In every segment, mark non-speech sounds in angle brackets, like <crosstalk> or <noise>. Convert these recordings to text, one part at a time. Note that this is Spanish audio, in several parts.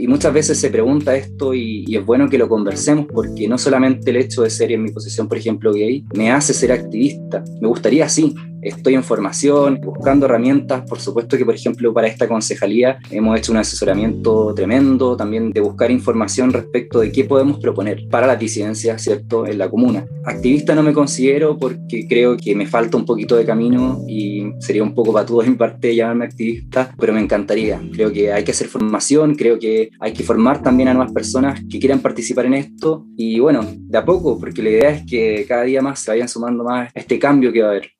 Y muchas veces se pregunta esto y, y, es bueno que lo conversemos porque no solamente el hecho de ser en mi posición, por ejemplo, gay, me hace ser activista. Me gustaría sí, estoy en formación, buscando herramientas. Por supuesto que, por ejemplo, para esta concejalía hemos hecho un asesoramiento tremendo también de buscar información respecto de qué podemos proponer para la disidencia, ¿cierto?, en la comuna. Activista no me considero porque creo que me falta un poquito de camino y sería un poco patudo de mi parte llamarme activista, pero me encantaría. Creo que hay que hacer formación, creo que hay que formar también a nuevas personas que quieran participar en esto y bueno, de a poco, porque la idea es que cada día más se vayan sumando más a este cambio que va a haber.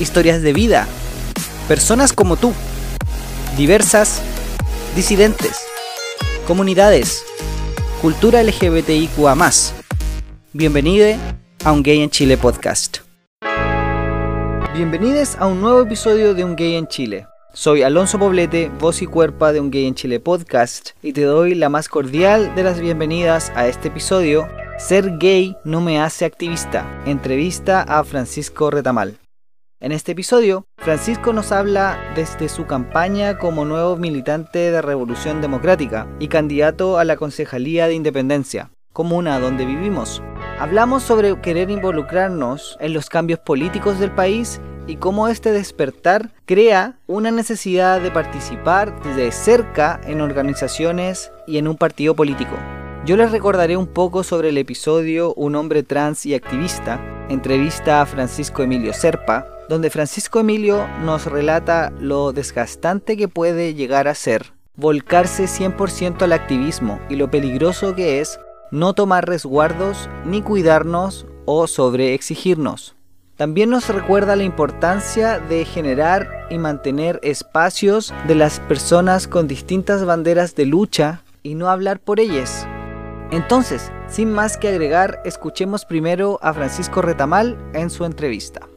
historias de vida, personas como tú, diversas, disidentes, comunidades, cultura LGBTIQA. Bienvenido a Un Gay en Chile podcast. Bienvenidos a un nuevo episodio de Un Gay en Chile. Soy Alonso Poblete, voz y cuerpa de Un Gay en Chile podcast, y te doy la más cordial de las bienvenidas a este episodio. Ser gay no me hace activista. Entrevista a Francisco Retamal. En este episodio, Francisco nos habla desde su campaña como nuevo militante de Revolución Democrática y candidato a la Concejalía de Independencia, comuna donde vivimos. Hablamos sobre querer involucrarnos en los cambios políticos del país y cómo este despertar crea una necesidad de participar de cerca en organizaciones y en un partido político. Yo les recordaré un poco sobre el episodio Un hombre trans y activista, entrevista a Francisco Emilio Serpa, donde Francisco Emilio nos relata lo desgastante que puede llegar a ser volcarse 100% al activismo y lo peligroso que es no tomar resguardos ni cuidarnos o sobreexigirnos. También nos recuerda la importancia de generar y mantener espacios de las personas con distintas banderas de lucha y no hablar por ellas. Entonces, sin más que agregar, escuchemos primero a Francisco Retamal en su entrevista.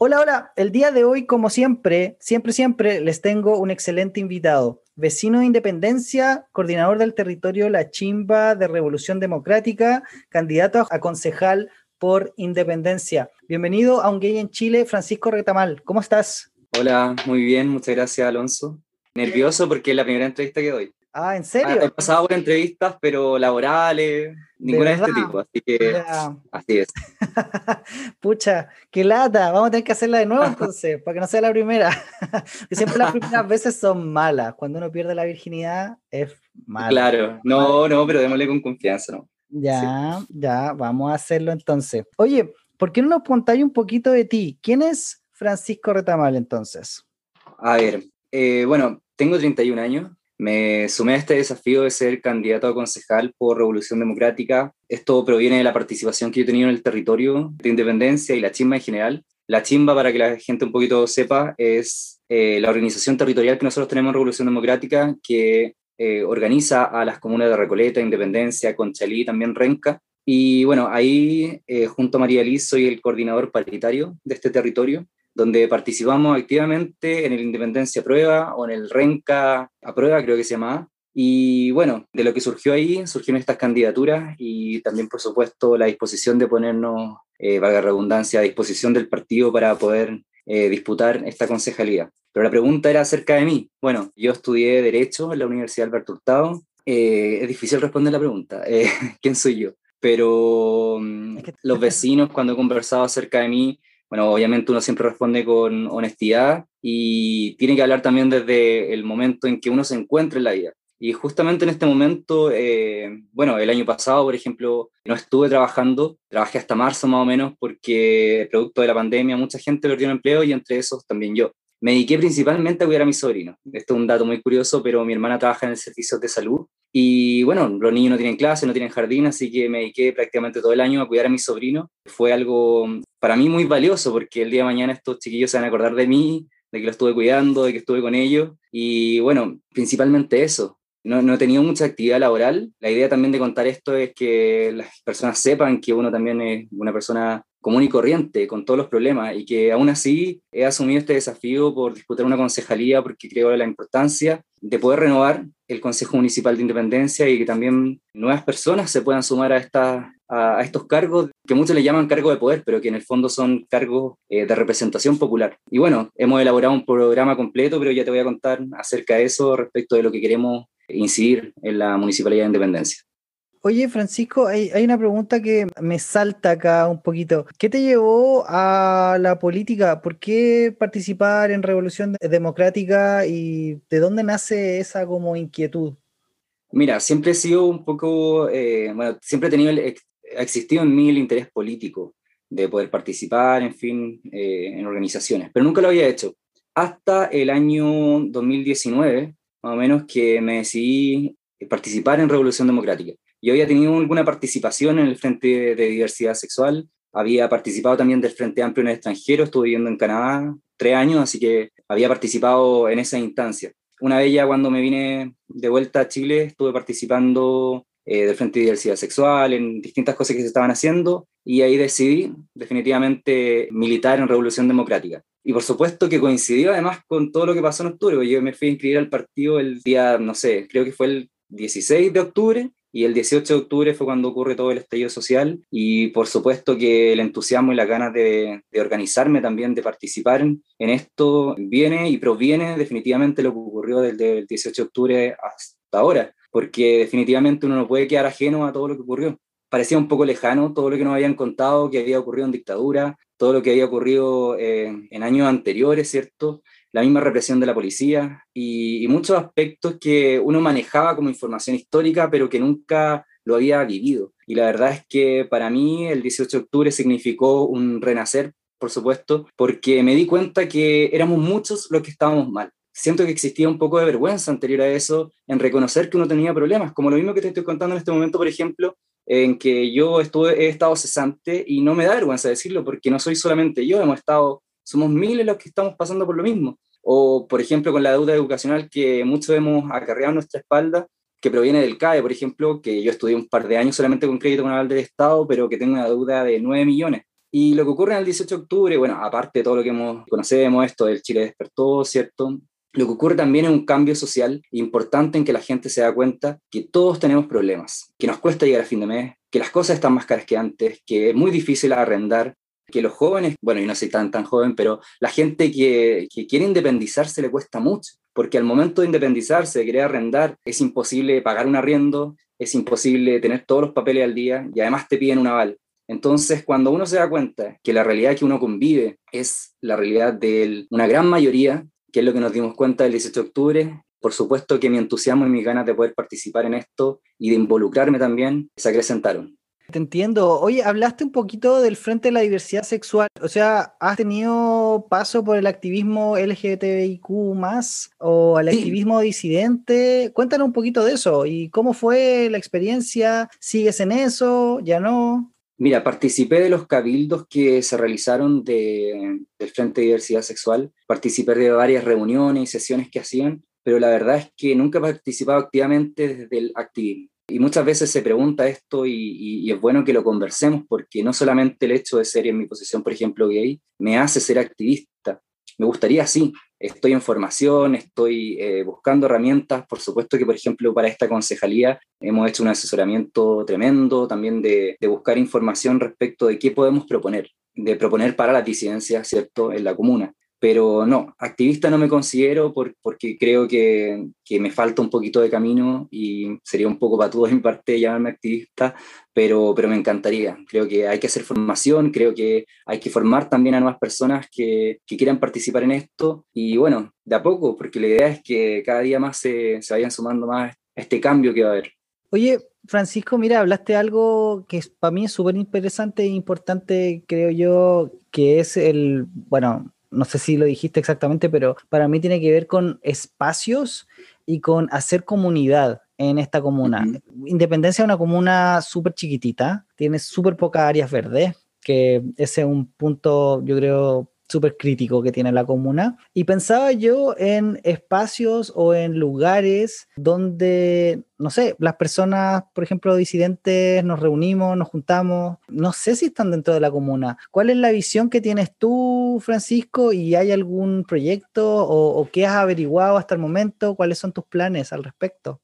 Hola, hola. El día de hoy, como siempre, siempre, siempre, les tengo un excelente invitado. Vecino de Independencia, coordinador del territorio La Chimba de Revolución Democrática, candidato a concejal por Independencia. Bienvenido a Un Gay en Chile, Francisco Retamal. ¿Cómo estás? Hola, muy bien. Muchas gracias, Alonso. Nervioso porque es la primera entrevista que doy. Ah, ¿en serio? he pasado por entrevistas, pero laborales, ninguna de, este tipo, así que así es. <laughs> Pucha, qué lata, vamos a tener que hacerla de nuevo <laughs> entonces, para que no sea la primera. <laughs> siempre las primeras veces son malas, cuando uno pierde la virginidad es malo. Claro, no, no, pero démosle con confianza, ¿no? Ya, ya, vamos a hacerlo entonces. Oye, ¿por qué no nos contáis un poquito de ti? ¿Quién es Francisco Retamal entonces? A ver, eh, bueno, tengo 31 años, me sumé a este desafío de ser candidato a concejal por Revolución Democrática. Esto proviene de la participación que yo he tenido en el territorio de Independencia y la Chimba en general. La Chimba, para que la gente un poquito sepa, es eh, la organización territorial que nosotros tenemos en Revolución Democrática que eh, organiza a las comunas de Recoleta, Independencia, Conchalí, también Renca. Y bueno, ahí eh, junto a María Liz soy el coordinador paritario de este territorio donde participamos activamente en el Independencia Prueba o en el Renca a Prueba, creo que se llama. Y bueno, de lo que surgió ahí, surgieron estas candidaturas y también, por supuesto, la disposición de ponernos, eh, valga redundancia, a disposición del partido para poder eh, disputar esta concejalía. Pero la pregunta era acerca de mí. Bueno, yo estudié Derecho en la Universidad Alberto Hurtado. Eh, es difícil responder la pregunta, <laughs> eh, ¿quién soy yo? Pero mm, los vecinos, cuando he conversado acerca de mí, bueno, obviamente uno siempre responde con honestidad y tiene que hablar también desde el momento en que uno se encuentra en la vida. Y justamente en este momento, eh, bueno, el año pasado, por ejemplo, no estuve trabajando, trabajé hasta marzo más o menos porque producto de la pandemia mucha gente perdió el empleo y entre esos también yo. Me dediqué principalmente a cuidar a mis sobrinos. Esto es un dato muy curioso, pero mi hermana trabaja en el servicio de salud y bueno, los niños no tienen clase, no tienen jardín, así que me dediqué prácticamente todo el año a cuidar a mis sobrinos. Fue algo para mí muy valioso porque el día de mañana estos chiquillos se van a acordar de mí de que lo estuve cuidando, de que estuve con ellos. Y bueno, principalmente eso. No, no he tenido mucha actividad laboral. La idea también de contar esto es que las personas sepan que uno también es una persona común y corriente, con todos los problemas, y que aún así he asumido este desafío por disputar una concejalía porque creo la importancia de poder renovar el Consejo Municipal de Independencia y que también nuevas personas se puedan sumar a, esta, a, estos cargos que muchos le llaman cargos de poder, pero que en el fondo son cargos eh, de representación popular. Y bueno, hemos elaborado un programa completo, pero ya te voy a contar acerca de eso respecto de lo que queremos incidir en la Municipalidad de Independencia. Oye, Francisco, hay, una pregunta que me salta acá un poquito. ¿Qué te llevó a la política? ¿Por qué participar en Revolución Democrática y de dónde nace esa como inquietud? Mira, siempre he sido un poco, eh, bueno, siempre he tenido, ha existido en mí el interés político de poder participar, en fin, eh, en organizaciones, pero nunca lo había hecho. Hasta el año 2019, más o menos, que me decidí participar en Revolución Democrática. Yo había tenido alguna participación en el Frente de Diversidad Sexual, había participado también del Frente Amplio en el extranjero, estuve viviendo en Canadá tres años, así que había participado en esa instancia. Una vez ya cuando me vine de vuelta a Chile, estuve participando eh, del Frente de Diversidad Sexual, en distintas cosas que se estaban haciendo, y ahí decidí definitivamente militar en Revolución Democrática. Y por supuesto que coincidió además con todo lo que pasó en octubre, yo me fui a inscribir al partido el día, no sé, creo que fue el 16 de octubre, y el 18 de octubre fue cuando ocurre todo el estallido social y por supuesto que el entusiasmo y las ganas de, organizarme también, de participar en, esto, viene y proviene definitivamente lo que ocurrió desde el 18 de octubre hasta ahora, porque definitivamente uno no puede quedar ajeno a todo lo que ocurrió. Parecía un poco lejano todo lo que nos habían contado que había ocurrido en dictadura, todo lo que había ocurrido eh, en años anteriores, ¿cierto? La misma represión de la policía y, muchos aspectos que uno manejaba como información histórica, pero que nunca lo había vivido. Y la verdad es que para mí el 18 de octubre significó un renacer, por supuesto, porque me di cuenta que éramos muchos los que estábamos mal. Siento que existía un poco de vergüenza anterior a eso en reconocer que uno tenía problemas, como lo mismo que te estoy contando en este momento, por ejemplo, en que yo estuve, he estado cesante y no me da vergüenza decirlo porque no soy solamente yo, hemos estado somos miles los que estamos pasando por lo mismo. O, por ejemplo, con la deuda educacional que muchos hemos acarreado en nuestra espalda, que proviene del CAE, por ejemplo, que yo estudié un par de años solamente con crédito con aval del Estado, pero que tengo una deuda de 9 millones. Y lo que ocurre en el 18 de octubre, bueno, aparte de todo lo que hemos, conocemos, esto del Chile despertó, ¿cierto? Lo que ocurre también es un cambio social importante en que la gente se da cuenta que todos tenemos problemas, que nos cuesta llegar a fin de mes, que las cosas están más caras que antes, que es muy difícil arrendar, que los jóvenes, bueno, yo no soy tan, tan joven, pero la gente que, que, quiere independizarse le cuesta mucho, porque al momento de independizarse, de querer arrendar, es imposible pagar un arriendo, es imposible tener todos los papeles al día y además te piden un aval. Entonces, cuando uno se da cuenta que la realidad que uno convive es la realidad de una gran mayoría, que es lo que nos dimos cuenta el 18 de octubre, por supuesto que mi entusiasmo y mis ganas de poder participar en esto y de involucrarme también se acrecentaron. Te entiendo. Oye, hablaste un poquito del Frente de la Diversidad Sexual. O sea, ¿has tenido paso por el activismo LGBTIQ o el activismo disidente? Cuéntanos un poquito de eso y cómo fue la experiencia. ¿Sigues en eso? ¿Ya no? Mira, participé de los cabildos que se realizaron de, del Frente de Diversidad Sexual. Participé de varias reuniones y sesiones que hacían, pero la verdad es que nunca he participado activamente desde el activismo. Y muchas veces se pregunta esto y, es bueno que lo conversemos porque no solamente el hecho de ser en mi posición, por ejemplo, gay, me hace ser activista. Me gustaría, sí, estoy en formación, estoy eh, buscando herramientas. Por supuesto que, por ejemplo, para esta concejalía hemos hecho un asesoramiento tremendo también de, buscar información respecto de qué podemos proponer, de proponer para la disidencia, ¿cierto?, en la comuna pero no, activista no me considero porque creo que, que, me falta un poquito de camino y sería un poco patudo de mi parte llamarme activista, pero, pero me encantaría. Creo que hay que hacer formación, creo que hay que formar también a nuevas personas que, que quieran participar en esto y bueno, de a poco, porque la idea es que cada día más se, se vayan sumando más a este cambio que va a haber. Oye, Francisco, mira, hablaste algo que para mí es súper interesante e importante, creo yo, que es el, bueno, no sé si lo dijiste exactamente, pero para mí tiene que ver con espacios y con hacer comunidad en esta comuna. Independencia es una comuna súper chiquitita, tiene súper pocas áreas verdes, que ese es un punto, yo creo, súper crítico que tiene la comuna. Y pensaba yo en espacios o en lugares donde, no sé, las personas, por ejemplo, disidentes, nos reunimos, nos juntamos, no sé si están dentro de la comuna. ¿Cuál es la visión que tienes tú, Francisco? ¿Y hay algún proyecto o, o qué has averiguado hasta el momento? ¿Cuáles son tus planes al respecto?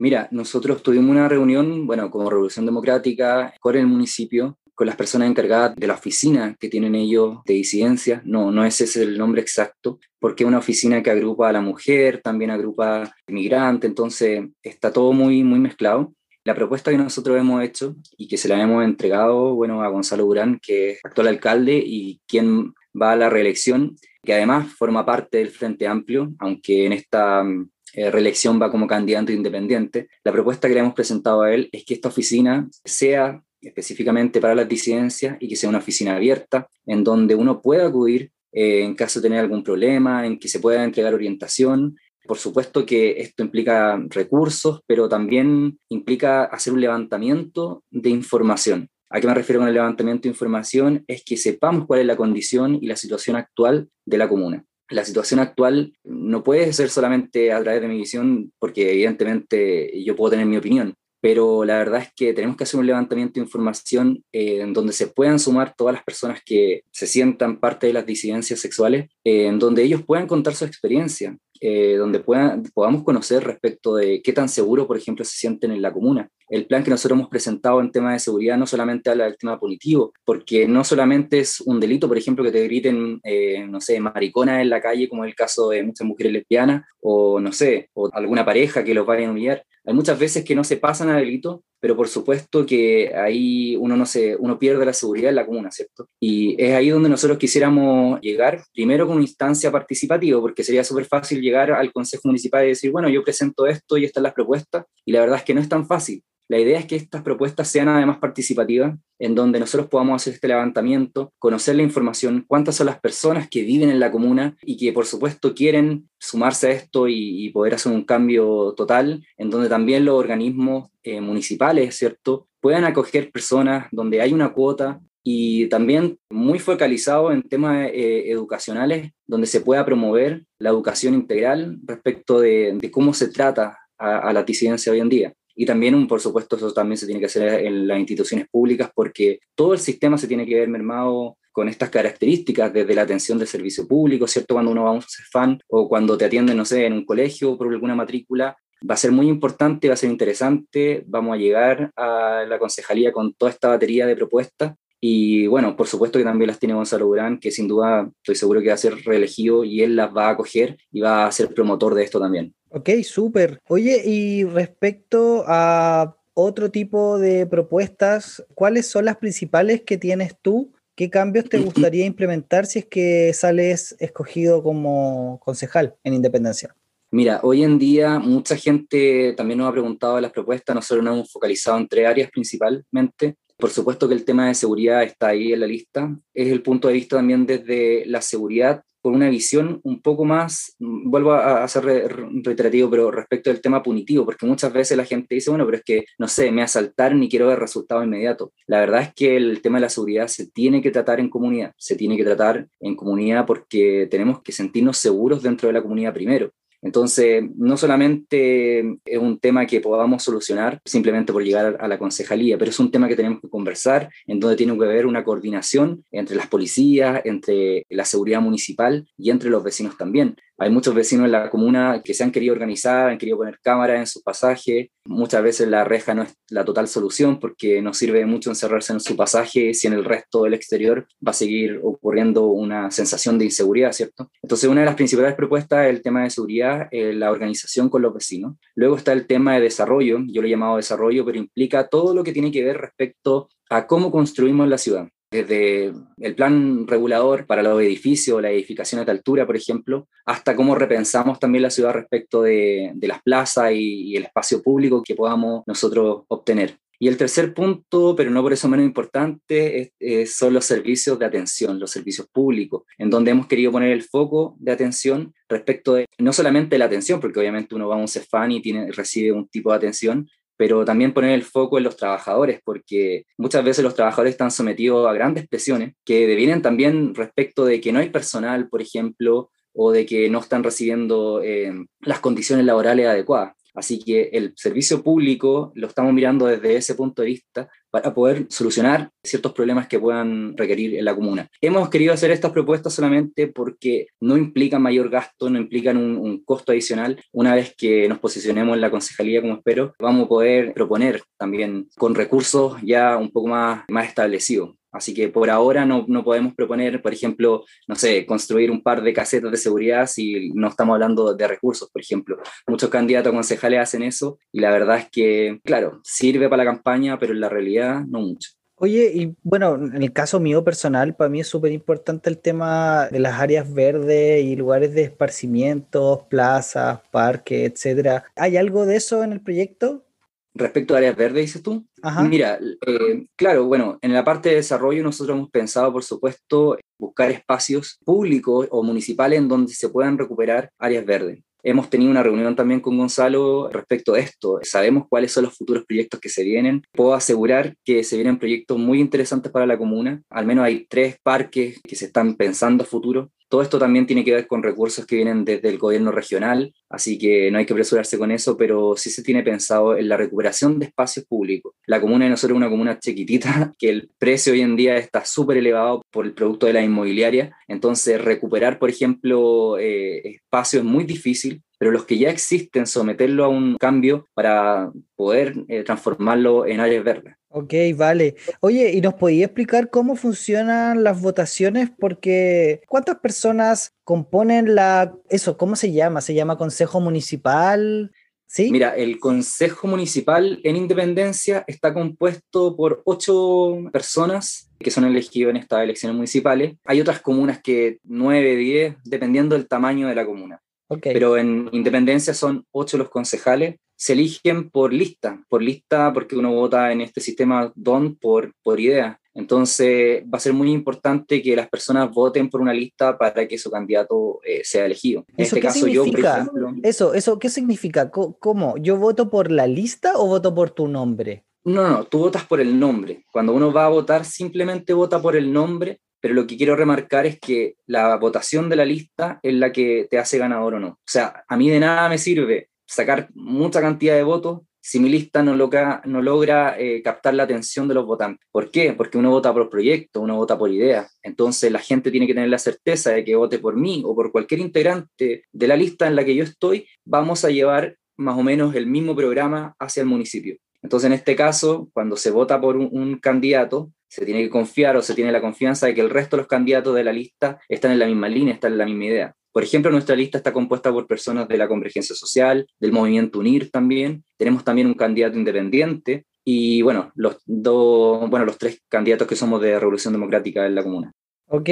Mira, nosotros tuvimos una reunión, bueno, como Revolución Democrática, con el municipio, con las personas encargadas de la oficina que tienen ellos de disidencia. No, no ese es el nombre exacto, porque es una oficina que agrupa a la mujer, también agrupa a inmigrante, entonces está todo muy, muy mezclado. La propuesta que nosotros hemos hecho y que se la hemos entregado, bueno, a Gonzalo Durán, que es actual alcalde y quien va a la reelección, que además forma parte del Frente Amplio, aunque en esta eh, reelección va como candidato independiente. La propuesta que le hemos presentado a él es que esta oficina sea específicamente para las disidencias y que sea una oficina abierta en donde uno pueda acudir eh, en caso de tener algún problema, en que se pueda entregar orientación. Por supuesto que esto implica recursos, pero también implica hacer un levantamiento de información. ¿A qué me refiero con el levantamiento de información? Es que sepamos cuál es la condición y la situación actual de la comuna la situación actual no puede ser solamente a través de mi visión, porque evidentemente yo puedo tener mi opinión, pero la verdad es que tenemos que hacer un levantamiento de información eh, en donde se puedan sumar todas las personas que se sientan parte de las disidencias sexuales, eh, en donde ellos puedan contar su experiencia, eh, donde puedan, podamos conocer respecto de qué tan seguro, por ejemplo, se sienten en la comuna. El plan que nosotros hemos presentado en tema de seguridad no solamente habla del tema punitivo, porque no solamente es un delito, por ejemplo, que te griten, eh, no sé, maricona en la calle, como es el caso de muchas mujeres lesbianas, o no sé, o alguna pareja que los vayan a humillar. Hay muchas veces que no se pasan a delito, pero por supuesto que ahí uno no se, uno pierde la seguridad en la comuna, ¿cierto? Y es ahí donde nosotros quisiéramos llegar, primero con una instancia participativa, porque sería súper fácil llegar al Consejo Municipal y decir, bueno, yo presento esto y estas las propuestas, y la verdad es que no es tan fácil. La idea es que estas propuestas sean además participativas, en donde nosotros podamos hacer este levantamiento, conocer la información, cuántas son las personas que viven en la comuna y que por supuesto quieren sumarse a esto y, poder hacer un cambio total, en donde también los organismos eh, municipales, ¿cierto?, puedan acoger personas, donde hay una cuota y también muy focalizado en temas eh, educacionales, donde se pueda promover la educación integral respecto de, cómo se trata a, a la disidencia hoy en día. Y también, por supuesto, eso también se tiene que hacer en las instituciones públicas porque todo el sistema se tiene que ver mermado con estas características, desde la atención del servicio público, ¿cierto? Cuando uno va a un CEFAN o cuando te atienden, no sé, en un colegio por alguna matrícula, va a ser muy importante, va a ser interesante, vamos a llegar a la concejalía con toda esta batería de propuestas y bueno, por supuesto que también las tiene Gonzalo Durán, que sin duda estoy seguro que va a ser reelegido y él las va a acoger y va a ser promotor de esto también. Ok, súper. Oye, y respecto a otro tipo de propuestas, ¿cuáles son las principales que tienes tú? ¿Qué cambios te gustaría implementar si es que sales escogido como concejal en Independencia? Mira, hoy en día mucha gente también nos ha preguntado de las propuestas, nosotros nos hemos focalizado en tres áreas principalmente. Por supuesto que el tema de seguridad está ahí en la lista. Es el punto de vista también desde la seguridad con una visión un poco más, vuelvo a, ser reiterativo, pero respecto del tema punitivo, porque muchas veces la gente dice, bueno, pero es que, no sé, me asaltaron y quiero ver resultado inmediato. La verdad es que el tema de la seguridad se tiene que tratar en comunidad, se tiene que tratar en comunidad porque tenemos que sentirnos seguros dentro de la comunidad primero. Entonces, no solamente es un tema que podamos solucionar simplemente por llegar a la concejalía, pero es un tema que tenemos que conversar, en donde tiene que haber una coordinación entre las policías, entre la seguridad municipal y entre los vecinos también. Hay muchos vecinos en la comuna que se han querido organizar, han querido poner cámaras en sus pasajes. Muchas veces la reja no es la total solución porque no sirve mucho encerrarse en su pasaje si en el resto del exterior va a seguir ocurriendo una sensación de inseguridad, ¿cierto? Entonces, una de las principales propuestas es el tema de seguridad, eh, la organización con los vecinos. Luego está el tema de desarrollo, yo lo he llamado desarrollo, pero implica todo lo que tiene que ver respecto a cómo construimos la ciudad desde el plan regulador para los edificios, las edificaciones de altura, por ejemplo, hasta cómo repensamos también la ciudad respecto de, las plazas y, el espacio público que podamos nosotros obtener. Y el tercer punto, pero no por eso menos importante, son los servicios de atención, los servicios públicos, en donde hemos querido poner el foco de atención respecto de no solamente la atención, porque obviamente uno va a un CEFAN y tiene, recibe un tipo de atención, pero también poner el foco en los trabajadores, porque muchas veces los trabajadores están sometidos a grandes presiones que devienen también respecto de que no hay personal, por ejemplo, o de que no están recibiendo eh, las condiciones laborales adecuadas. Así que el servicio público lo estamos mirando desde ese punto de vista para poder solucionar ciertos problemas que puedan requerir en la comuna. Hemos querido hacer estas propuestas solamente porque no implican mayor gasto, no implican un, un, costo adicional. Una vez que nos posicionemos en la concejalía, como espero, vamos a poder proponer también con recursos ya un poco más, más establecidos. Así que por ahora no, no, podemos proponer, por ejemplo, no sé, construir un par de casetas de seguridad si no estamos hablando de recursos, por ejemplo. Muchos candidatos a concejales hacen eso y la verdad es que, claro, sirve para la campaña, pero en la realidad no mucho. Oye, y bueno, en el caso mío personal, para mí es súper importante el tema de las áreas verdes y lugares de esparcimiento, plazas, parques, etcétera. ¿Hay algo de eso en el proyecto? Respecto a áreas verdes, dices tú. Ajá. Mira, eh, claro, bueno, en la parte de desarrollo nosotros hemos pensado, por supuesto, buscar espacios públicos o municipales en donde se puedan recuperar áreas verdes. Hemos tenido una reunión también con Gonzalo respecto a esto. Sabemos cuáles son los futuros proyectos que se vienen. Puedo asegurar que se vienen proyectos muy interesantes para la comuna. Al menos hay tres parques que se están pensando a futuro. Todo esto también tiene que ver con recursos que vienen desde el gobierno regional, así que no hay que apresurarse con eso, pero sí se tiene pensado en la recuperación de espacios públicos. La comuna de nosotros es una comuna chiquitita, <laughs> que el precio hoy en día está súper elevado por el producto de la inmobiliaria, entonces recuperar, por ejemplo, eh, espacios es muy difícil, pero los que ya existen, someterlo a un cambio para poder eh, transformarlo en áreas verdes. Ok, vale. Oye, ¿y nos podía explicar cómo funcionan las votaciones? Porque ¿cuántas personas componen la... eso, ¿cómo se llama? ¿Se llama Consejo Municipal? ¿Sí? Mira, el Consejo Municipal en Independencia está compuesto por ocho personas que son elegidos en estas elecciones municipales. Hay otras comunas que nueve, diez, dependiendo del tamaño de la comuna. Okay. Pero en Independencia son ocho los concejales se eligen por lista, por lista porque uno vota en este sistema DON por, por idea. Entonces va a ser muy importante que las personas voten por una lista para que su candidato eh, sea elegido. En ¿Eso este caso significa? yo, por ejemplo... Eso, eso, ¿qué significa? ¿Cómo? ¿Yo voto por la lista o voto por tu nombre? No, no, tú votas por el nombre. Cuando uno va a votar simplemente vota por el nombre, pero lo que quiero remarcar es que la votación de la lista es la que te hace ganador o no. O sea, a mí de nada me sirve sacar mucha cantidad de votos si mi lista no logra, eh, captar la atención de los votantes. ¿Por qué? Porque uno vota por proyecto, uno vota por idea. Entonces la gente tiene que tener la certeza de que vote por mí o por cualquier integrante de la lista en la que yo estoy, vamos a llevar más o menos el mismo programa hacia el municipio. Entonces en este caso, cuando se vota por un candidato, se tiene que confiar o se tiene la confianza de que el resto de los candidatos de la lista están en la misma línea, están en la misma idea. Por ejemplo, nuestra lista está compuesta por personas de la Convergencia Social, del Movimiento UNIR también. Tenemos también un candidato independiente y, bueno, los, dos, bueno, los tres candidatos que somos de Revolución Democrática en la comuna. Ok,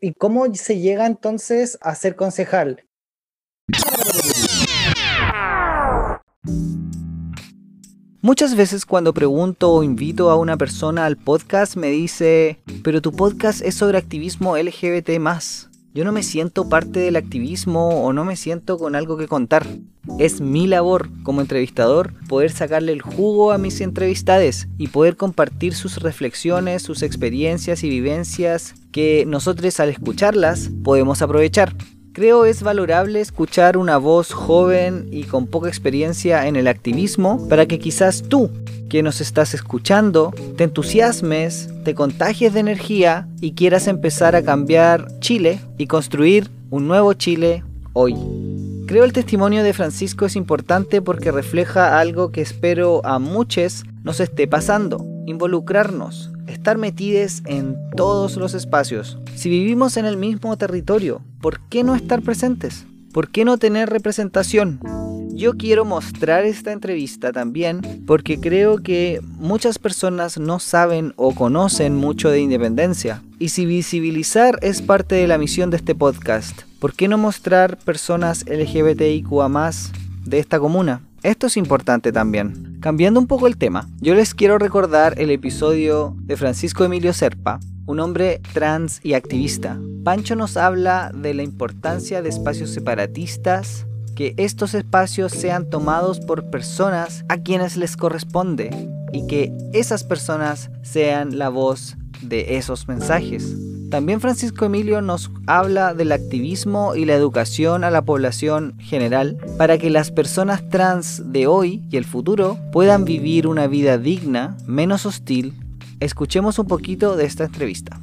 ¿y cómo se llega entonces a ser concejal? Muchas veces cuando pregunto o invito a una persona al podcast me dice, pero tu podcast es sobre activismo LGBT yo no me siento parte del activismo o no me siento con algo que contar. Es mi labor como entrevistador poder sacarle el jugo a mis entrevistades y poder compartir sus reflexiones, sus experiencias y vivencias que nosotros al escucharlas podemos aprovechar. Creo es valorable escuchar una voz joven y con poca experiencia en el activismo para que quizás tú que nos estás escuchando, te entusiasmes, te contagies de energía y quieras empezar a cambiar Chile y construir un nuevo Chile hoy. Creo el testimonio de Francisco es importante porque refleja algo que espero a muchos nos esté pasando, involucrarnos, estar metidos en todos los espacios. Si vivimos en el mismo territorio, ¿por qué no estar presentes? ¿Por qué no tener representación? Yo quiero mostrar esta entrevista también porque creo que muchas personas no saben o conocen mucho de independencia. Y si visibilizar es parte de la misión de este podcast, ¿por qué no mostrar personas LGBTIQA de esta comuna? Esto es importante también. Cambiando un poco el tema, yo les quiero recordar el episodio de Francisco Emilio Serpa, un hombre trans y activista. Pancho nos habla de la importancia de espacios separatistas que estos espacios sean tomados por personas a quienes les corresponde y que esas personas sean la voz de esos mensajes. También Francisco Emilio nos habla del activismo y la educación a la población general para que las personas trans de hoy y el futuro puedan vivir una vida digna, menos hostil. Escuchemos un poquito de esta entrevista.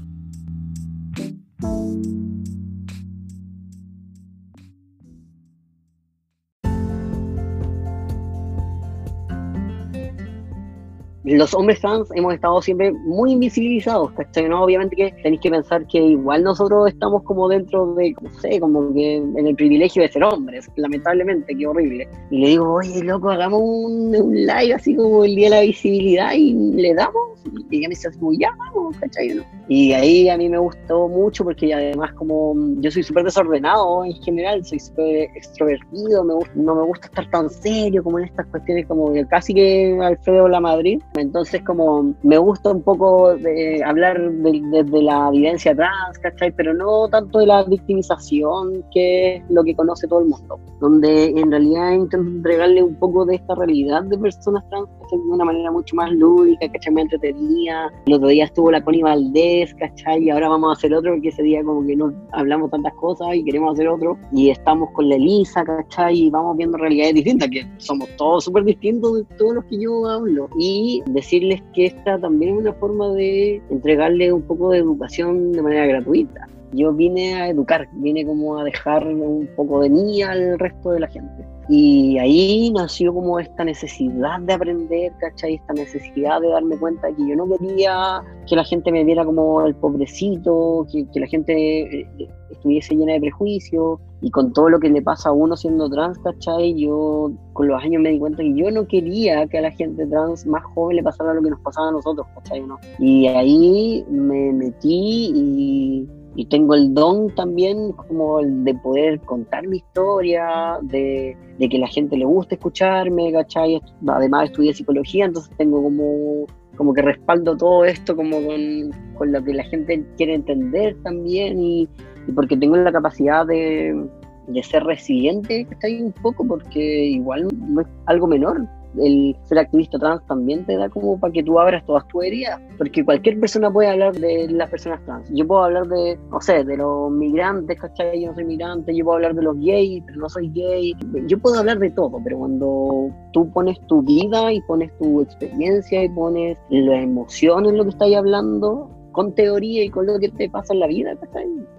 Los hombres trans hemos estado siempre muy invisibilizados, ¿cachai? ¿no? Obviamente que tenéis que pensar que igual nosotros estamos como dentro de, no sé, como que en el privilegio de ser hombres, lamentablemente, qué horrible. Y le digo, oye, loco, hagamos un, live así como el Día de la Visibilidad y le damos. Y ella me dice, muy ya, vamos, ¿cachai? ¿no? Y ahí a mí me gustó mucho porque además como yo soy súper desordenado en general, soy súper extrovertido, me, no me gusta estar tan serio como en estas cuestiones como casi que Alfredo La Madrid entonces, como me gusta un poco de hablar desde la vivencia trans, ¿cachai? Pero no tanto de la victimización, que es lo que conoce todo el mundo. Donde en realidad intento entregarle un poco de esta realidad de personas trans, De una manera mucho más lúdica, ¿cachai? Me entretenía. El otro día estuvo la Connie Valdés, ¿cachai? Y ahora vamos a hacer otro, porque ese día como que no hablamos tantas cosas y queremos hacer otro. Y estamos con la Elisa, ¿cachai? Y vamos viendo realidades distintas, que somos todos súper distintos de todos los que yo hablo. Y decirles que esta también es una forma de entregarle un poco de educación de manera gratuita. Yo vine a educar, vine como a dejar un poco de mí al resto de la gente. Y ahí nació como esta necesidad de aprender, ¿cachai? Esta necesidad de darme cuenta que yo no quería que la gente me viera como el pobrecito, que, la gente eh, estuviese llena de prejuicios. Y con todo lo que le pasa a uno siendo trans, ¿cachai? Yo con los años me di cuenta que yo no quería que a la gente trans más joven le pasara lo que nos pasaba a nosotros, ¿cachai? ¿no? Y ahí me metí y y tengo el don también como el de poder contar mi historia, de, que la gente le guste escucharme, ¿cachai? Además estudié psicología, entonces tengo como, como que respaldo todo esto como con, lo que la gente quiere entender también y, porque tengo la capacidad de, de ser resiliente, ¿cachai? Un poco, porque igual no es algo menor, el ser activista trans también te da como para que tú abras todas tus heridas, porque cualquier persona puede hablar de las personas trans. Yo puedo hablar de, no sé, de los migrantes, ¿cachai? Yo no soy migrante, yo puedo hablar de los gays, pero no soy gay. Yo puedo hablar de todo, pero cuando tú pones tu vida y pones tu experiencia y pones la emoción en lo que estás hablando, con teoría y con lo que te pasa en la vida,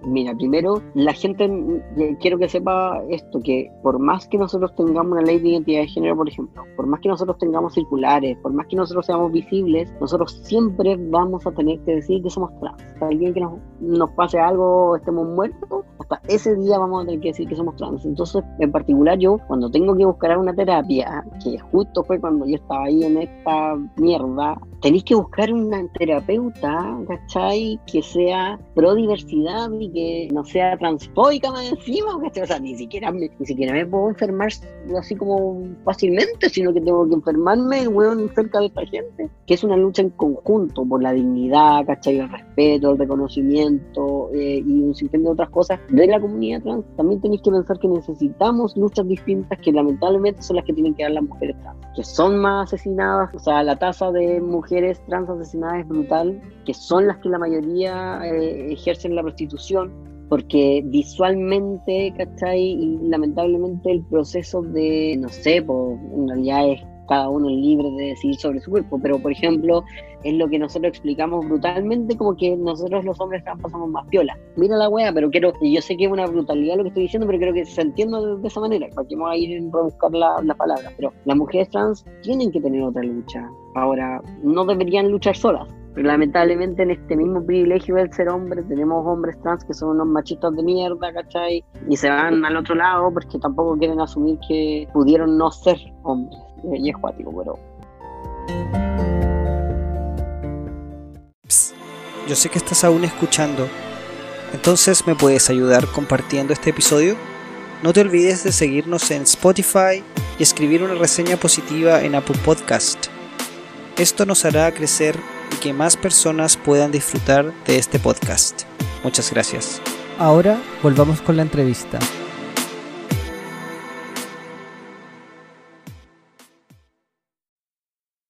Mira, primero, la gente, quiero que sepa esto, que por más que nosotros tengamos una ley de identidad de género, por ejemplo, por más que nosotros tengamos circulares, por más que nosotros seamos visibles, nosotros siempre vamos a tener que decir que somos trans. Hasta alguien que nos, nos pase algo, estemos muertos, hasta ese día vamos a tener que decir que somos trans. Entonces, en particular yo, cuando tengo que buscar una terapia, que justo fue cuando yo estaba ahí en esta mierda, tenéis que buscar una terapeuta, ¿cachai? Que sea pro diversidad y que no sea transfóbica más encima, ¿cachai? O sea, ni siquiera me, ni siquiera me puedo enfermar así como fácilmente, sino que tengo que enfermarme, weón, cerca de esta gente. Que es una lucha en conjunto por la dignidad, ¿cachai? El respeto, el reconocimiento eh, y un sinfín de otras cosas de la comunidad trans. También tenéis que pensar que necesitamos luchas distintas que lamentablemente son las que tienen que dar las mujeres trans, que son más asesinadas, o sea, la tasa de mujeres trans asesinadas es brutal, que son las que la mayoría eh, ejercen la prostitución, porque visualmente, ¿cachai? Y lamentablemente el proceso de, no sé, pues en realidad es cada uno libre de decidir sobre su cuerpo, pero por ejemplo, es lo que nosotros explicamos brutalmente, como que nosotros los hombres trans pasamos más piola. Mira la wea, pero quiero, yo sé que es una brutalidad lo que estoy diciendo, pero creo que se entienda de, esa manera, para que vamos a ir a buscar las la palabras, pero las mujeres trans tienen que tener otra lucha. Ahora, no deberían luchar solas, lamentablemente en este mismo privilegio del ser hombre tenemos hombres trans que son unos machitos de mierda, ¿cachai? Y se van al otro lado porque tampoco quieren asumir que pudieron no ser hombres. Y es cuático, pero... yo sé que estás aún escuchando, entonces me puedes ayudar compartiendo este episodio. No te olvides de seguirnos en Spotify y escribir una reseña positiva en Apple Podcast. Esto nos hará crecer y que más personas puedan disfrutar de este podcast. Muchas gracias. Ahora volvamos con la entrevista.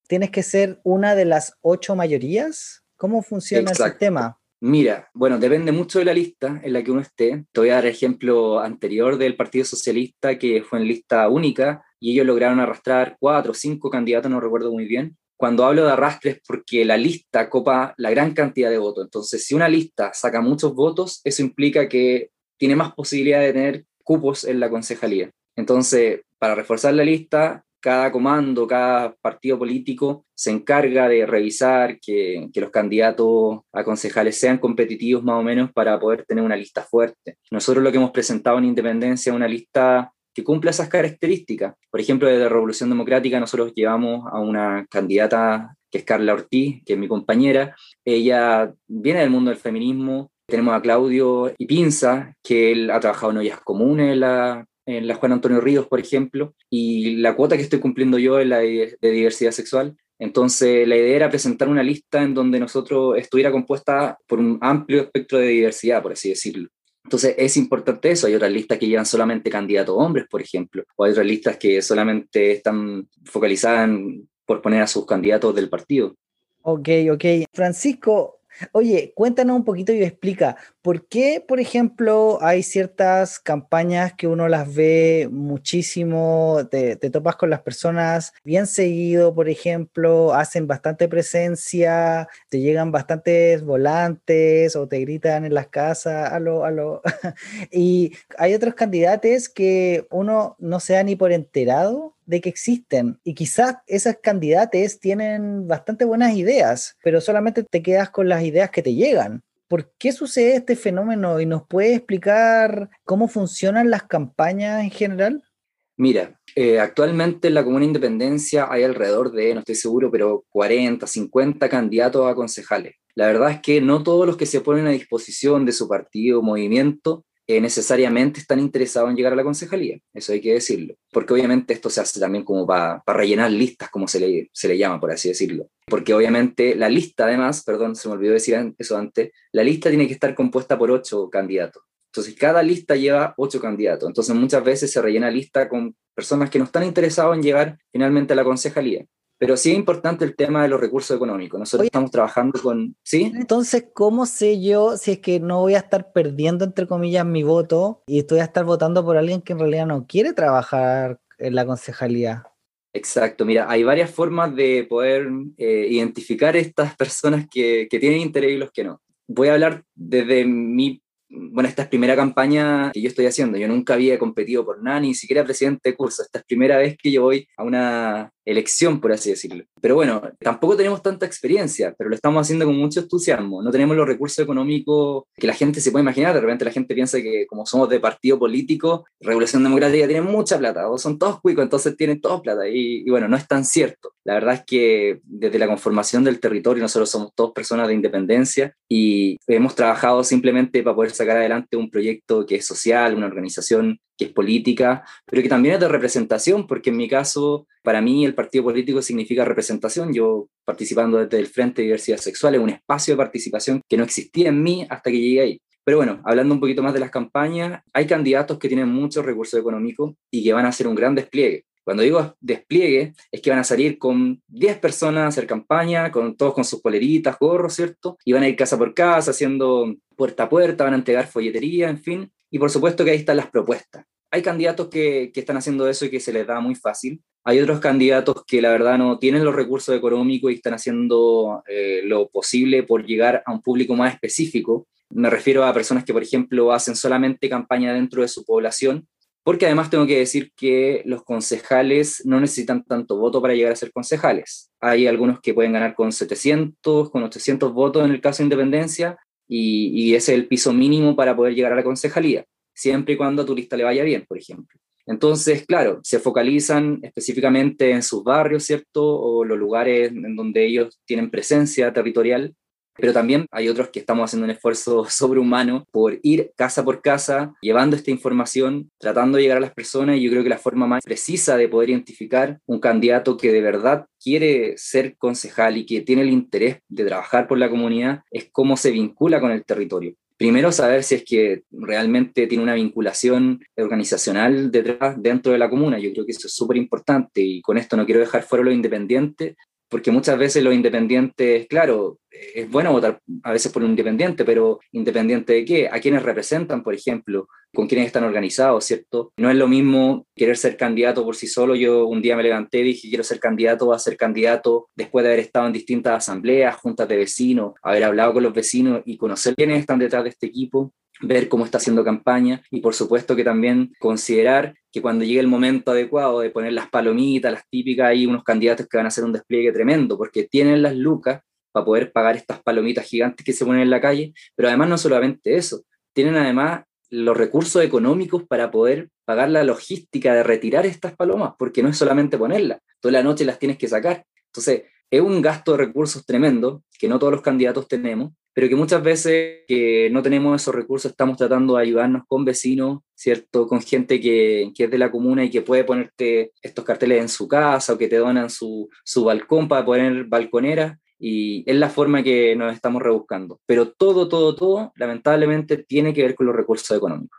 ¿Tienes que ser una de las ocho mayorías? ¿Cómo funciona el sistema? Mira, bueno, depende mucho de la lista en la que uno esté. Te voy a dar ejemplo anterior del Partido Socialista, que fue en lista única, y ellos lograron arrastrar cuatro o cinco candidatos, no recuerdo muy bien, cuando hablo de arrastre es porque la lista copa la gran cantidad de votos. Entonces, si una lista saca muchos votos, eso implica que tiene más posibilidad de tener cupos en la concejalía. Entonces, para reforzar la lista, cada comando, cada partido político se encarga de revisar que, que, los candidatos a concejales sean competitivos más o menos para poder tener una lista fuerte. Nosotros lo que hemos presentado en Independencia es una lista que cumpla esas características. Por ejemplo, desde Revolución Democrática nosotros llevamos a una candidata que es Carla Ortiz, que es mi compañera. Ella viene del mundo del feminismo. Tenemos a Claudio Ipinza, que él ha trabajado en ollas comunes en la, en la Juan Antonio Ríos, por ejemplo, y la cuota que estoy cumpliendo yo es la de, de diversidad sexual. Entonces, la idea era presentar una lista en donde nosotros estuviera compuesta por un amplio espectro de diversidad, por así decirlo. Entonces es importante eso. Hay otras listas que llevan solamente candidatos hombres, por ejemplo, o hay otras listas que solamente están focalizadas en, por poner a sus candidatos del partido. Ok, ok. Francisco, Oye, cuéntanos un poquito y explica, ¿por qué, por ejemplo, hay ciertas campañas que uno las ve muchísimo, te, topas con las personas bien seguido, por ejemplo, hacen bastante presencia, te llegan bastantes volantes o te gritan en las casas, aló, aló, <laughs> y hay otros candidatos que uno no se da ni por enterado de que existen y quizás esas candidates tienen bastante buenas ideas, pero solamente te quedas con las ideas que te llegan. ¿Por qué sucede este fenómeno y nos puede explicar cómo funcionan las campañas en general? Mira, eh, actualmente en la Comuna Independencia hay alrededor de, no estoy seguro, pero 40, 50 candidatos a concejales. La verdad es que no todos los que se ponen a disposición de su partido o movimiento eh, necesariamente están interesados en llegar a la concejalía, eso hay que decirlo, porque obviamente esto se hace también como para rellenar listas, como se le, se le llama, por así decirlo, porque obviamente la lista además, perdón, se me olvidó decir eso antes, la lista tiene que estar compuesta por ocho candidatos. Entonces, cada lista lleva ocho candidatos. Entonces, muchas veces se rellena lista con personas que no están interesados en llegar finalmente a la concejalía. Pero sí es importante el tema de los recursos económicos. Nosotros estamos trabajando con... ¿Sí? Entonces, ¿cómo sé yo si es que no voy a estar perdiendo, entre comillas, mi voto y estoy a estar votando por alguien que en realidad no quiere trabajar en la concejalía? Exacto, mira, hay varias formas de poder eh, identificar estas personas que, que tienen interés y los que no. Voy a hablar desde mi bueno, esta es primera campaña que yo estoy haciendo. Yo nunca había competido por nada, ni siquiera presidente de curso. Esta es primera vez que yo voy a una elección, por así decirlo. Pero bueno, tampoco tenemos tanta experiencia, pero lo estamos haciendo con mucho entusiasmo. No tenemos los recursos económicos que la gente se puede imaginar. De repente la gente piensa que como somos de partido político, Revolución Democrática tiene mucha plata, o son todos cuicos, entonces tienen todos plata. Y, y bueno, no es tan cierto. La verdad es que desde la conformación del territorio nosotros somos todos personas de independencia y hemos trabajado simplemente para poder sacar adelante un proyecto que es social, una organización que es política, pero que también es de representación, porque en mi caso, para mí el partido político significa representación. Yo participando desde el Frente de Diversidad Sexual es un espacio de participación que no existía en mí hasta que llegué ahí. Pero bueno, hablando un poquito más de las campañas, hay candidatos que tienen muchos recursos económicos y que van a hacer un gran despliegue. Cuando digo despliegue, es que van a salir con 10 personas a hacer campaña, con todos con sus poleritas, gorros, ¿cierto? Y van a ir casa por casa, haciendo puerta a puerta, van a entregar folletería, en fin. Y por supuesto que ahí están las propuestas. Hay candidatos que, que están haciendo eso y que se les da muy fácil. Hay otros candidatos que la verdad no tienen los recursos económicos y están haciendo eh, lo posible por llegar a un público más específico. Me refiero a personas que, por ejemplo, hacen solamente campaña dentro de su población porque además tengo que decir que los concejales no necesitan tanto voto para llegar a ser concejales. Hay algunos que pueden ganar con 700, con 800 votos en el caso de independencia, y, y ese es el piso mínimo para poder llegar a la concejalía, siempre y cuando a tu lista le vaya bien, por ejemplo. Entonces, claro, se focalizan específicamente en sus barrios, ¿cierto? O los lugares en donde ellos tienen presencia territorial pero también hay otros que estamos haciendo un esfuerzo <laughs> sobrehumano por ir casa por casa, llevando esta información, tratando de llegar a las personas y yo creo que la forma más precisa de poder identificar un candidato que de verdad quiere ser concejal y que tiene el interés de trabajar por la comunidad es cómo se vincula con el territorio. Primero, saber si es que realmente tiene una vinculación organizacional detrás, dentro de la comuna. Yo creo que eso es súper importante y con esto no quiero dejar fuera lo independiente, porque muchas veces los independientes, claro, es bueno votar a veces por un independiente, pero independiente de qué, a quienes representan, por ejemplo, con quienes están organizados, ¿cierto? No es lo mismo querer ser candidato por sí solo. Yo un día me levanté y dije, quiero ser candidato, a ser candidato después de haber estado en distintas asambleas, juntas de vecinos, haber hablado con los vecinos y conocer quiénes están detrás de este equipo ver cómo está haciendo campaña y por supuesto que también considerar que cuando llegue el momento adecuado de poner las palomitas, las típicas, hay unos candidatos que van a hacer un despliegue tremendo porque tienen las lucas para poder pagar estas palomitas gigantes que se ponen en la calle, pero además no solamente eso, tienen además los recursos económicos para poder pagar la logística de retirar estas palomas, porque no es solamente ponerlas, toda la noche las tienes que sacar. Entonces, es un gasto de recursos tremendo que no todos los candidatos tenemos pero que muchas veces que no tenemos esos recursos estamos tratando de ayudarnos con vecinos, ¿cierto? Con gente que, que, es de la comuna y que puede ponerte estos carteles en su casa o que te donan su, su balcón para poner balconera y es la forma que nos estamos rebuscando. Pero todo, todo, todo, lamentablemente, tiene que ver con los recursos económicos.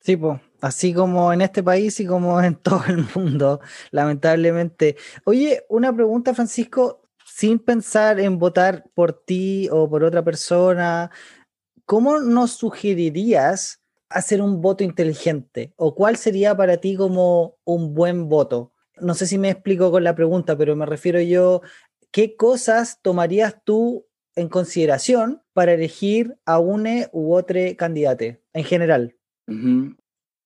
Sí, pues, así como en este país y como en <laughs> todo el mundo, lamentablemente. Oye, una pregunta, Francisco, sin pensar en votar por ti o por otra persona, ¿cómo nos sugerirías hacer un voto inteligente? ¿O cuál sería para ti como un buen voto? No sé si me explico con la pregunta, pero me refiero yo, ¿qué cosas tomarías tú en consideración para elegir a une u otro candidato en general?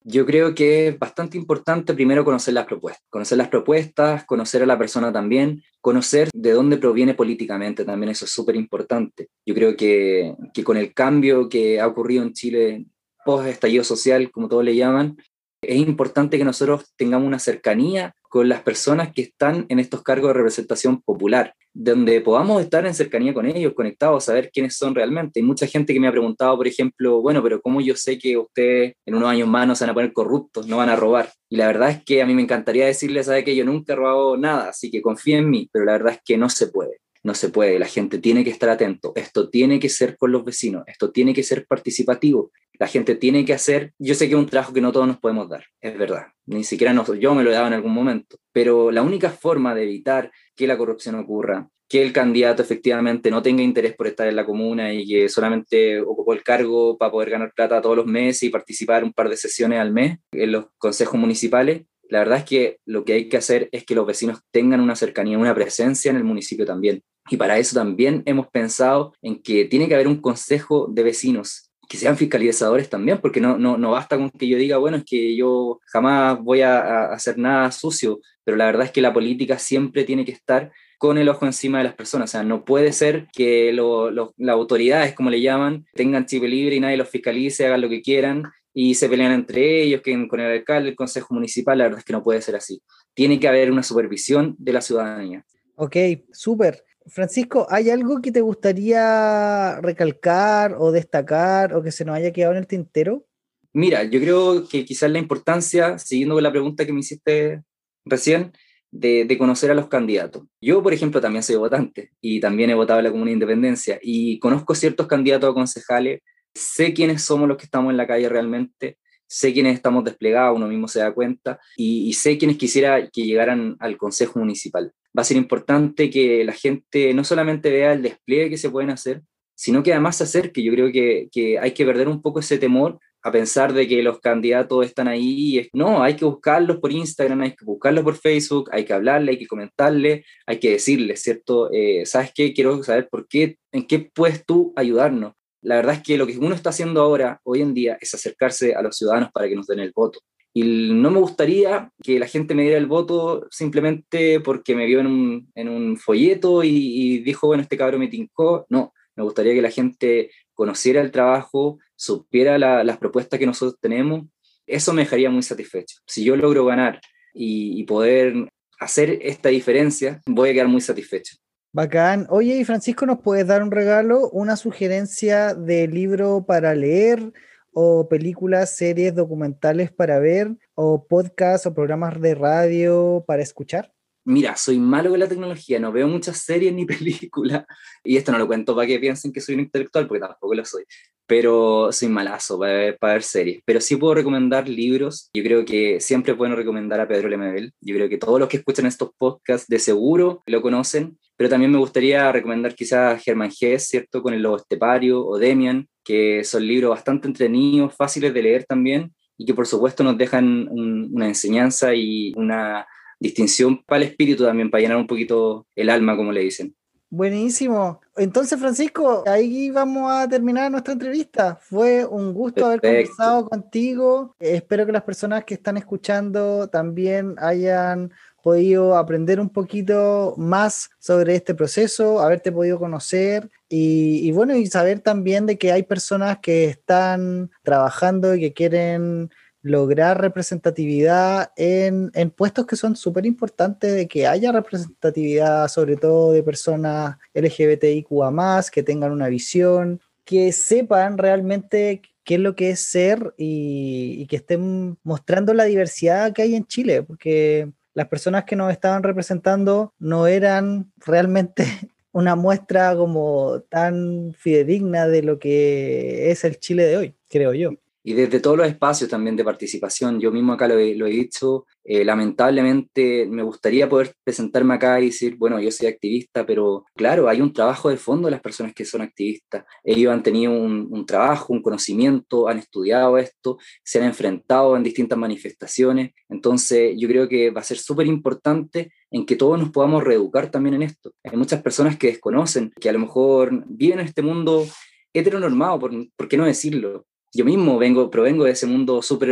Yo creo que es bastante importante primero conocer las propuestas, conocer las propuestas, conocer a la persona también, conocer de dónde proviene políticamente también, eso es súper importante. Yo creo que, que con el cambio que ha ocurrido en Chile post estallido social, como todos le llaman, es importante que nosotros tengamos una cercanía con las personas que están en estos cargos de representación popular, donde podamos estar en cercanía con ellos, conectados, saber quiénes son realmente. Hay mucha gente que me ha preguntado, por ejemplo, bueno, pero ¿cómo yo sé que ustedes en unos años más no se van a poner corruptos, no van a robar? Y la verdad es que a mí me encantaría decirles, ¿sabe que yo nunca he robado nada, así que confía en mí, pero la verdad es que no se puede no se puede, la gente tiene que estar atento, esto tiene que ser con los vecinos, esto tiene que ser participativo, la gente tiene que hacer, yo sé que es un trabajo que no todos nos podemos dar, es verdad, ni siquiera yo me lo he dado en algún momento, pero la única forma de evitar que la corrupción ocurra, que el candidato efectivamente no tenga interés por estar en la comuna y que solamente ocupó el cargo para poder ganar plata todos los meses y participar un par de sesiones al mes en los consejos municipales, la verdad es que lo que hay que hacer es que los vecinos tengan una cercanía, una presencia en el municipio también. Y para eso también hemos pensado en que tiene que haber un consejo de vecinos que sean fiscalizadores también, porque no, no, no basta con que yo diga, bueno, es que yo jamás voy a, hacer nada sucio, pero la verdad es que la política siempre tiene que estar con el ojo encima de las personas. O sea, no puede ser que las autoridades, como le llaman, tengan chip libre y nadie los fiscalice, hagan lo que quieran y se pelean entre ellos, que con el alcalde, el consejo municipal, la verdad es que no puede ser así. Tiene que haber una supervisión de la ciudadanía. Ok, súper. Francisco, ¿hay algo que te gustaría recalcar o destacar o que se nos haya quedado en el tintero? Mira, yo creo que quizás la importancia, siguiendo con la pregunta que me hiciste recién, de, conocer a los candidatos. Yo, por ejemplo, también soy votante y también he votado en la Comuna de Independencia y conozco ciertos candidatos a concejales sé quiénes somos los que estamos en la calle realmente, sé quiénes estamos desplegados, uno mismo se da cuenta, y, sé quiénes quisiera que llegaran al Consejo Municipal. Va a ser importante que la gente no solamente vea el despliegue que se pueden hacer, sino que además se acerque. Yo creo que, que hay que perder un poco ese temor a pensar de que los candidatos están ahí. No, hay que buscarlos por Instagram, hay que buscarlos por Facebook, hay que hablarle, hay que comentarle, hay que decirle, ¿cierto? Eh, ¿Sabes qué? Quiero saber por qué, en qué puedes tú ayudarnos la verdad es que lo que uno está haciendo ahora, hoy en día, es acercarse a los ciudadanos para que nos den el voto. Y no me gustaría que la gente me diera el voto simplemente porque me vio en un, en un folleto y, dijo, bueno, este cabrón me tincó. No, me gustaría que la gente conociera el trabajo, supiera las propuestas que nosotros tenemos. Eso me dejaría muy satisfecho. Si yo logro ganar y, y poder hacer esta diferencia, voy a quedar muy satisfecho. Bacán. Oye, y Francisco, ¿nos puedes dar un regalo, una sugerencia de libro para leer o películas, series, documentales para ver o podcasts o programas de radio para escuchar? Mira, soy malo con la tecnología, no veo muchas series ni <laughs> películas, y esto no lo cuento para que piensen que soy un intelectual, porque tampoco lo soy, pero soy malazo para ver, para ver series. Pero sí puedo recomendar libros, yo creo que siempre es bueno recomendar a Pedro Lemebel, yo creo que todos los que escuchan estos podcasts de seguro lo conocen, pero también me gustaría recomendar quizás Germán Gess, ¿cierto? Con el Lobo Estepario o Demian, que son libros bastante entretenidos, fáciles de leer también y que por supuesto nos dejan una enseñanza y una distinción para el espíritu también, para llenar un poquito el alma, como le dicen. Buenísimo. Entonces, Francisco, ahí vamos a terminar nuestra entrevista. Fue un gusto haber conversado contigo. Espero que las personas que están escuchando también hayan podido aprender un poquito más sobre este proceso, haberte podido conocer y, bueno, y saber también de que hay personas que están trabajando y que quieren lograr representatividad en, en puestos que son súper importantes, de que haya representatividad sobre todo de personas LGBTIQA que tengan una visión, que sepan realmente qué es lo que es ser y, y que estén mostrando la diversidad que hay en Chile, porque las personas que nos estaban representando no eran realmente <laughs> una muestra como tan fidedigna de lo que es el Chile de hoy, creo yo y desde todos los espacios también de participación. Yo mismo acá lo he, lo he dicho, eh, lamentablemente me gustaría poder presentarme acá y decir, bueno, yo soy activista, pero claro, hay un trabajo de fondo de las personas que son activistas. Ellos han tenido un, un trabajo, un conocimiento, han estudiado esto, se han enfrentado en distintas manifestaciones. Entonces, yo creo que va a ser súper importante en que todos nos podamos reeducar también en esto. Hay muchas personas que desconocen, que a lo mejor viven en este mundo heteronormado, por, ¿por qué no decirlo? Yo mismo vengo, provengo de ese mundo súper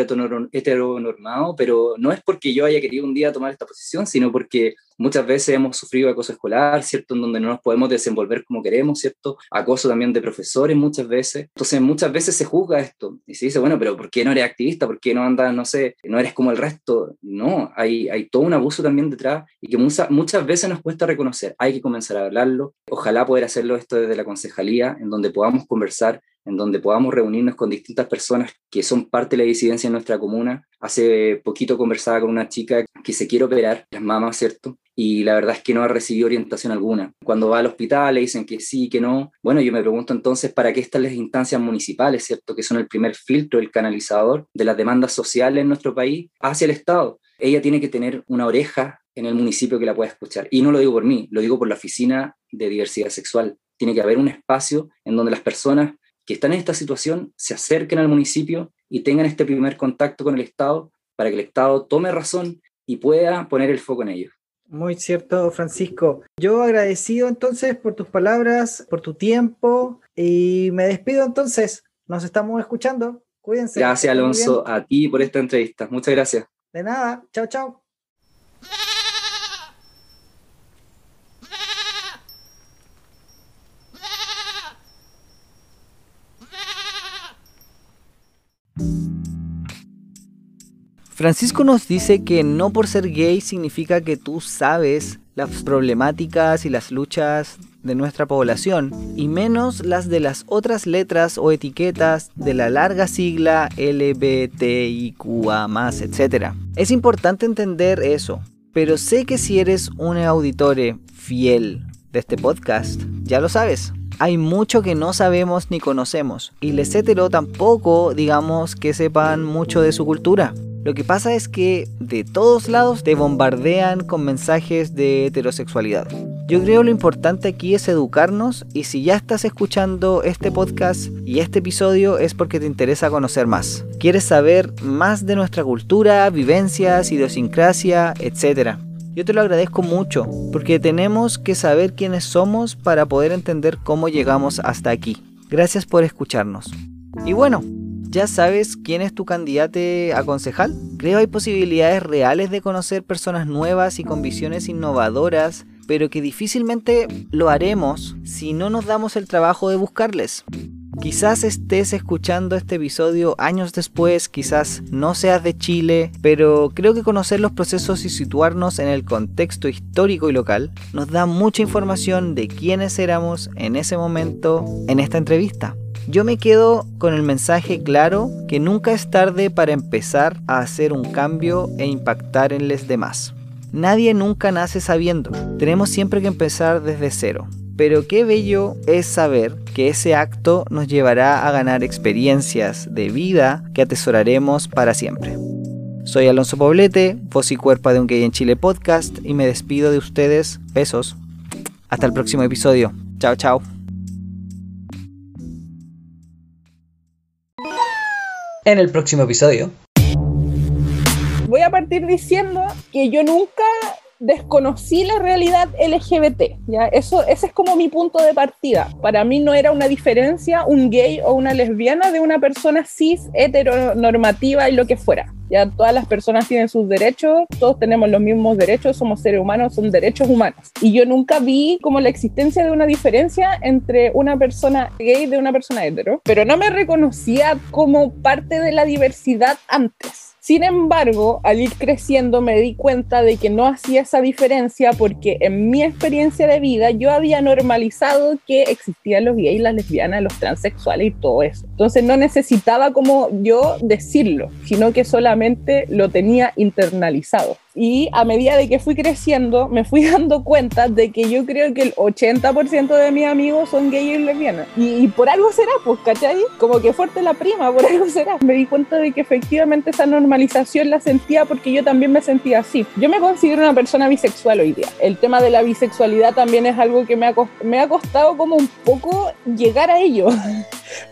heteronormado, pero no es porque yo haya querido un día tomar esta posición, sino porque muchas veces hemos sufrido acoso escolar, ¿cierto? En donde no nos podemos desenvolver como queremos, ¿cierto? Acoso también de profesores muchas veces. Entonces muchas veces se juzga esto y se dice, bueno, pero ¿por qué no eres activista? ¿Por qué no andas, no sé, no eres como el resto? No, hay, hay todo un abuso también detrás y que muchas, muchas veces nos cuesta reconocer. Hay que comenzar a hablarlo. Ojalá poder hacerlo esto desde la concejalía, en donde podamos conversar en donde podamos reunirnos con distintas personas que son parte de la disidencia en nuestra comuna. Hace poquito conversaba con una chica que se quiere operar, las mamás, ¿cierto? Y la verdad es que no ha recibido orientación alguna. Cuando va al hospital le dicen que sí, que no. Bueno, yo me pregunto entonces, ¿para qué están las instancias municipales, ¿cierto? Que son el primer filtro, el canalizador de las demandas sociales en nuestro país hacia el Estado. Ella tiene que tener una oreja en el municipio que la pueda escuchar. Y no lo digo por mí, lo digo por la Oficina de Diversidad Sexual. Tiene que haber un espacio en donde las personas que están en esta situación se acerquen al municipio y tengan este primer contacto con el Estado para que el Estado tome razón y pueda poner el foco en ellos. Muy cierto, Francisco. Yo agradecido entonces por tus palabras, por tu tiempo y me despido entonces. Nos estamos escuchando. Cuídense. Gracias, Alonso, a ti por esta entrevista. Muchas gracias. De nada. Chao, chao. Francisco nos dice que no por ser gay significa que tú sabes las problemáticas y las luchas de nuestra población, y menos las de las otras letras o etiquetas de la larga sigla LBTIQA, etc. Es importante entender eso, pero sé que si eres un auditore fiel de este podcast, ya lo sabes. Hay mucho que no sabemos ni conocemos, y les hetero tampoco, digamos, que sepan mucho de su cultura. Lo que pasa es que de todos lados te bombardean con mensajes de heterosexualidad. Yo creo lo importante aquí es educarnos y si ya estás escuchando este podcast y este episodio es porque te interesa conocer más. Quieres saber más de nuestra cultura, vivencias, idiosincrasia, etc. Yo te lo agradezco mucho porque tenemos que saber quiénes somos para poder entender cómo llegamos hasta aquí. Gracias por escucharnos. Y bueno, ¿Ya sabes quién es tu candidato a concejal? Creo hay posibilidades reales de conocer personas nuevas y con visiones innovadoras, pero que difícilmente lo haremos si no nos damos el trabajo de buscarles. Quizás estés escuchando este episodio años después, quizás no seas de Chile, pero creo que conocer los procesos y situarnos en el contexto histórico y local nos da mucha información de quiénes éramos en ese momento en esta entrevista. Yo me quedo con el mensaje claro que nunca es tarde para empezar a hacer un cambio e impactar en los demás. Nadie nunca nace sabiendo, tenemos siempre que empezar desde cero. Pero qué bello es saber que ese acto nos llevará a ganar experiencias de vida que atesoraremos para siempre. Soy Alonso Poblete, voz y cuerpo de un gay en Chile podcast y me despido de ustedes. Besos. Hasta el próximo episodio. Chao, chao. En el próximo episodio. Voy a partir diciendo que yo nunca desconocí la realidad LGBT, ¿ya? Eso, ese es como mi punto de partida. Para mí no era una diferencia un gay o una lesbiana de una persona cis, heteronormativa y lo que fuera. Ya todas las personas tienen sus derechos, todos tenemos los mismos derechos, somos seres humanos, son derechos humanos. Y yo nunca vi como la existencia de una diferencia entre una persona gay de una persona hetero, pero no me reconocía como parte de la diversidad antes. Sin embargo, al ir creciendo me di cuenta de que no hacía esa diferencia porque en mi experiencia de vida yo había normalizado que existían los gays, las lesbianas, los transexuales y todo eso. Entonces no necesitaba como yo decirlo, sino que solamente lo tenía internalizado. Y a medida de que fui creciendo, me fui <laughs> dando cuenta de que yo creo que el 80% de mis amigos son gays y lesbianas. Y, por algo será, pues, ¿cachai? Como que fuerte la prima, por <laughs> algo será. Me di cuenta de que efectivamente esa normalización la sentía porque yo también me sentía así. Yo me considero una persona bisexual hoy día. El tema de la bisexualidad también es algo que me ha, me ha costado como un poco llegar a ello. <laughs>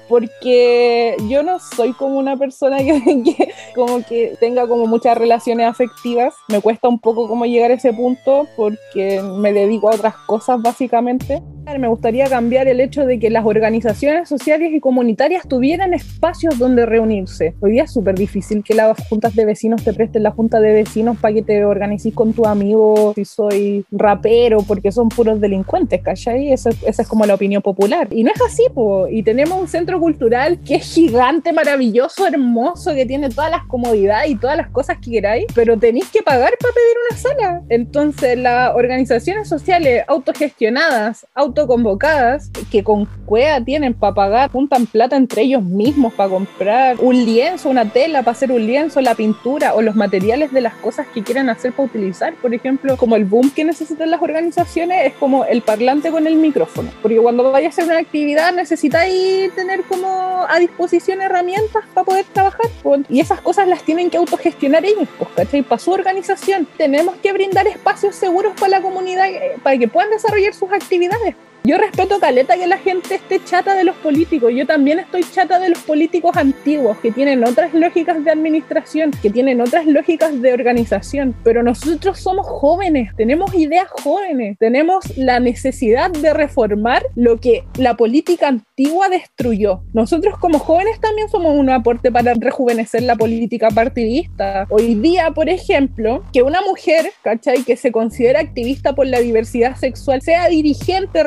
porque yo no soy como una persona que, como que tenga como muchas relaciones afectivas. Me cuesta un poco como llegar a ese punto porque me dedico a otras cosas básicamente. Me gustaría cambiar el hecho de que las organizaciones sociales y comunitarias tuvieran espacios donde reunirse. Hoy día es súper difícil que las juntas de vecinos te presten la junta de vecinos para que te organices con tu amigo si soy rapero, porque son puros delincuentes, ¿cachai? Esa, esa es como la opinión popular. Y no es así, po. y tenemos un centro cultural que es gigante, maravilloso, hermoso, que tiene todas las comodidades y todas las cosas que queráis, pero tenéis que pagar para pedir una sala. Entonces, las organizaciones sociales autogestionadas, autoconvocadas, que con cuea tienen para pagar, juntan plata entre ellos mismos para comprar un lienzo, una tela para hacer un lienzo, la pintura o los materiales de las cosas que quieran hacer para utilizar. Por ejemplo, como el boom que necesitan las organizaciones es como el parlante con el micrófono, porque cuando vayas a hacer una actividad necesitáis tener como a disposición herramientas para poder trabajar. Y esas cosas las tienen que autogestionar ellos, ¿cachai? Para su organización. Tenemos que brindar espacios seguros para la comunidad, eh, para que puedan desarrollar sus actividades. Yo respeto caleta que la gente esté chata de los políticos. Yo también estoy chata de los políticos antiguos que tienen otras lógicas de administración, que tienen otras lógicas de organización. Pero nosotros somos jóvenes, tenemos ideas jóvenes, tenemos la necesidad de reformar lo que la política antigua destruyó. Nosotros como jóvenes también somos un aporte para rejuvenecer la política partidista. Hoy día, por ejemplo, que una mujer, ¿cachai? Que se considera activista por la diversidad sexual sea dirigente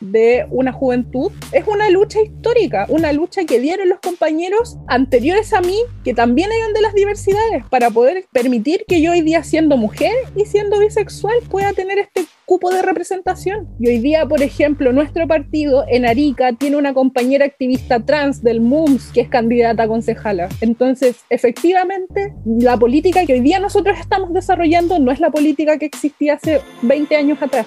de una juventud es una lucha histórica, una lucha que dieron los compañeros anteriores a mí, que también eran de las diversidades, para poder permitir que yo hoy día siendo mujer y siendo bisexual pueda tener este cupo de representación. Y hoy día, por ejemplo, nuestro partido en Arica tiene una compañera activista trans del MUMS que es candidata a concejala. Entonces, efectivamente, la política que hoy día nosotros estamos desarrollando no es la política que existía hace 20 años atrás.